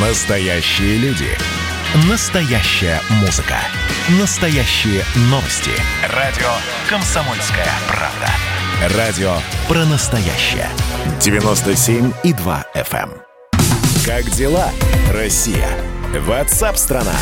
Настоящие люди. Настоящая музыка. Настоящие новости. Радио «Комсомольская правда». Радио про настоящее. 97,2 FM. эм. Как дела, Россия? Ватсап-страна!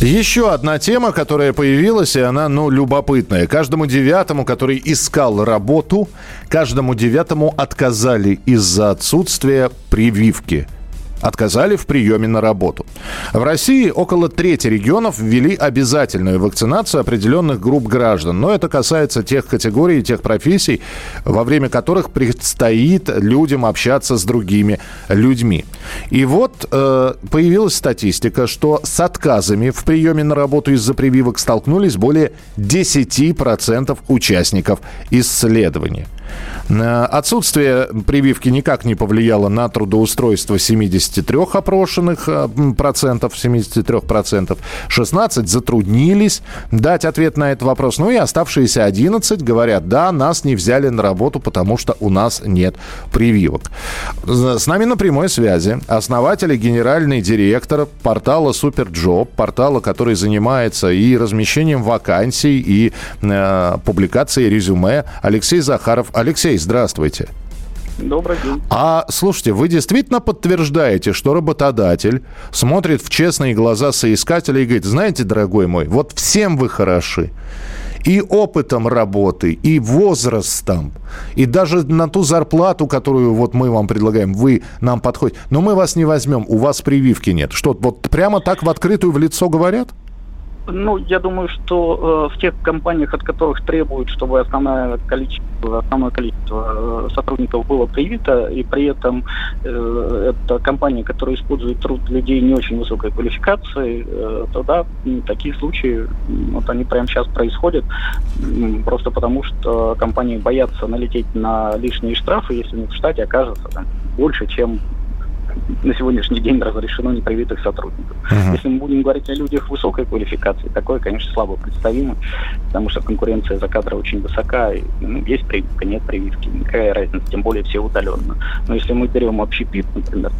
Еще одна тема, которая появилась, и она, ну, любопытная. Каждому девятому, который искал работу, каждому девятому отказали из-за отсутствия прививки – отказали в приеме на работу. В России около трети регионов ввели обязательную вакцинацию определенных групп граждан. Но это касается тех категорий, тех профессий, во время которых предстоит людям общаться с другими людьми. И вот э, появилась статистика, что с отказами в приеме на работу из-за прививок столкнулись более 10% участников исследования. Э, отсутствие прививки никак не повлияло на трудоустройство 73 опрошенных э, процентов, 73 процентов. 16 затруднились дать ответ на этот вопрос. Ну и оставшиеся 11 говорят, да, нас не взяли на работу, потому что у нас нет прививок. С нами на прямой связи основатель и генеральный директор портала Superjob, портала, который занимается и размещением вакансий, и э, публикацией резюме, Алексей Захаров. Алексей, здравствуйте. Добрый день. А слушайте, вы действительно подтверждаете, что работодатель смотрит в честные глаза соискателя и говорит, знаете, дорогой мой, вот всем вы хороши. И опытом работы, и возрастом, и даже на ту зарплату, которую вот мы вам предлагаем, вы нам подходите. Но мы вас не возьмем, у вас прививки нет. Что, вот прямо так в открытую в лицо говорят? Ну, я думаю, что э, в тех компаниях, от которых требуют, чтобы основное количество, основное количество э, сотрудников было привито, и при этом э, это компания, которая использует труд людей не очень высокой квалификации, э, то да, такие случаи, вот они прямо сейчас происходят, просто потому что компании боятся налететь на лишние штрафы, если них в штате окажется там, больше, чем на сегодняшний день разрешено непривитых сотрудников. Uh-huh. Если мы будем говорить о людях высокой квалификации, такое, конечно, слабо представимо, потому что конкуренция за кадры очень высока. И, ну, есть прививка, нет прививки, никакая разница, тем более все удаленно. Но если мы берем общепит, например,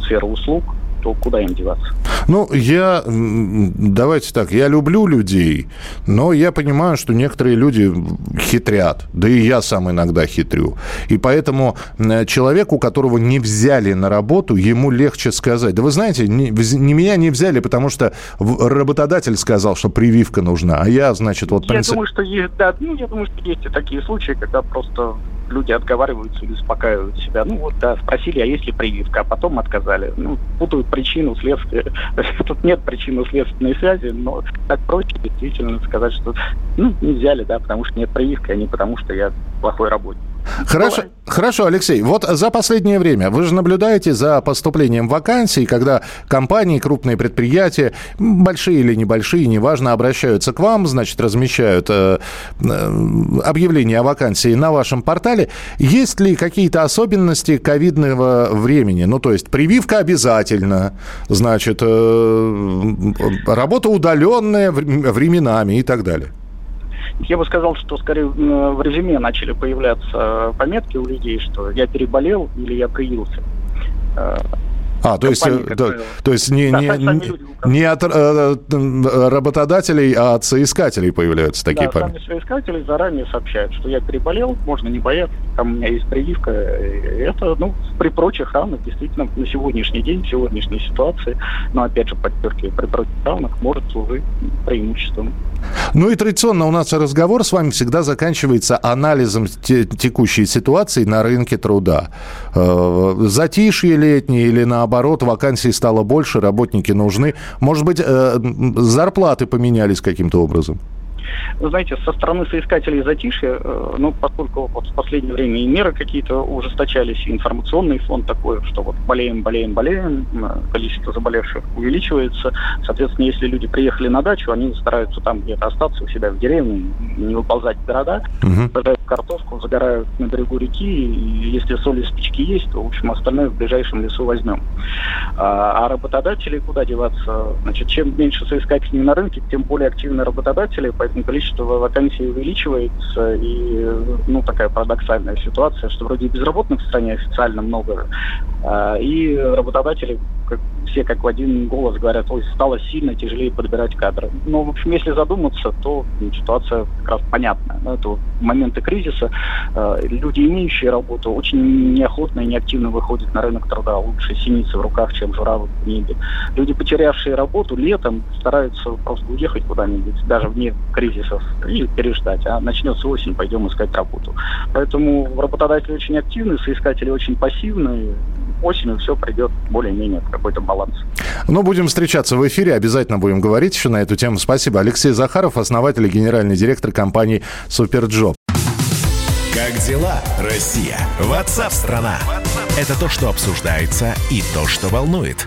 сферу услуг, то куда им деваться? Ну, я, давайте так, я люблю людей, но я понимаю, что некоторые люди хитрят, да и я сам иногда хитрю. И поэтому человеку, которого не взяли на работу, ему легче сказать, да вы знаете, не, не меня не взяли, потому что работодатель сказал, что прививка нужна, а я, значит, вот... Я принцип... думаю, что есть, да, ну, я думаю, что есть и такие случаи, когда просто люди отговариваются или успокаивают себя. Ну вот, да, спросили, а есть ли прививка, а потом отказали. Ну, путают причину, следствие. Тут нет причинно-следственной связи, но так проще действительно сказать, что ну, не взяли, да, потому что нет прививки, а не потому что я плохой работник. Хорошо, хорошо, Алексей. Вот за последнее время вы же наблюдаете за поступлением вакансий, когда компании, крупные предприятия, большие или небольшие, неважно, обращаются к вам, значит, размещают э, э, объявление о вакансии на вашем портале. Есть ли какие-то особенности ковидного времени? Ну, то есть прививка обязательно, значит, э, работа удаленная временами и так далее. Я бы сказал, что скорее в резюме начали появляться пометки у людей, что я переболел или я привился. Э, а, то есть, э, да, то есть не, не, не, не от э, работодателей, а от соискателей появляются такие да, памяти. сами соискатели заранее сообщают, что я переболел, можно не бояться, там у меня есть прививка. Это, ну, при прочих равных, действительно, на сегодняшний день, в сегодняшней ситуации, но, опять же, подчеркиваю, при прочих равных может служить преимуществом. Ну и традиционно у нас разговор с вами всегда заканчивается анализом текущей ситуации на рынке труда. Э, затишье летнее или наоборот, вакансий стало больше, работники нужны. Может быть, э, зарплаты поменялись каким-то образом? Вы знаете, со стороны соискателей затишья, э, ну, поскольку вот в последнее время и меры какие-то ужесточались, информационный фон такой, что вот болеем, болеем, болеем, количество заболевших увеличивается. Соответственно, если люди приехали на дачу, они стараются там где-то остаться у себя в деревне, не выползать в города, uh-huh. Картошку, загорают на берегу реки, и если соли спички есть, то, в общем, остальное в ближайшем лесу возьмем. А, а работодатели куда деваться? Значит, чем меньше соискателей на рынке, тем более активные работодатели, поэтому количество вакансий увеличивается, и, ну, такая парадоксальная ситуация, что вроде безработных в стране официально много, а, и работодатели все как в один голос говорят, ой, стало сильно тяжелее подбирать кадры. Но, в общем, если задуматься, то ситуация как раз понятная. Ну, это моменты кризиса. Э, люди, имеющие работу, очень неохотно и неактивно выходят на рынок труда. Лучше синицы в руках, чем журавль в небе. Люди, потерявшие работу, летом стараются просто уехать куда-нибудь, даже вне кризисов, и переждать. А начнется осень, пойдем искать работу. Поэтому работодатели очень активны, соискатели очень пассивны. Осенью все придет более-менее в какой-то баланс. Ну, будем встречаться в эфире, обязательно будем говорить еще на эту тему. Спасибо. Алексей Захаров, основатель и генеральный директор компании «Superjob». Как дела, Россия? WhatsApp-страна! Это то, что обсуждается и то, что волнует.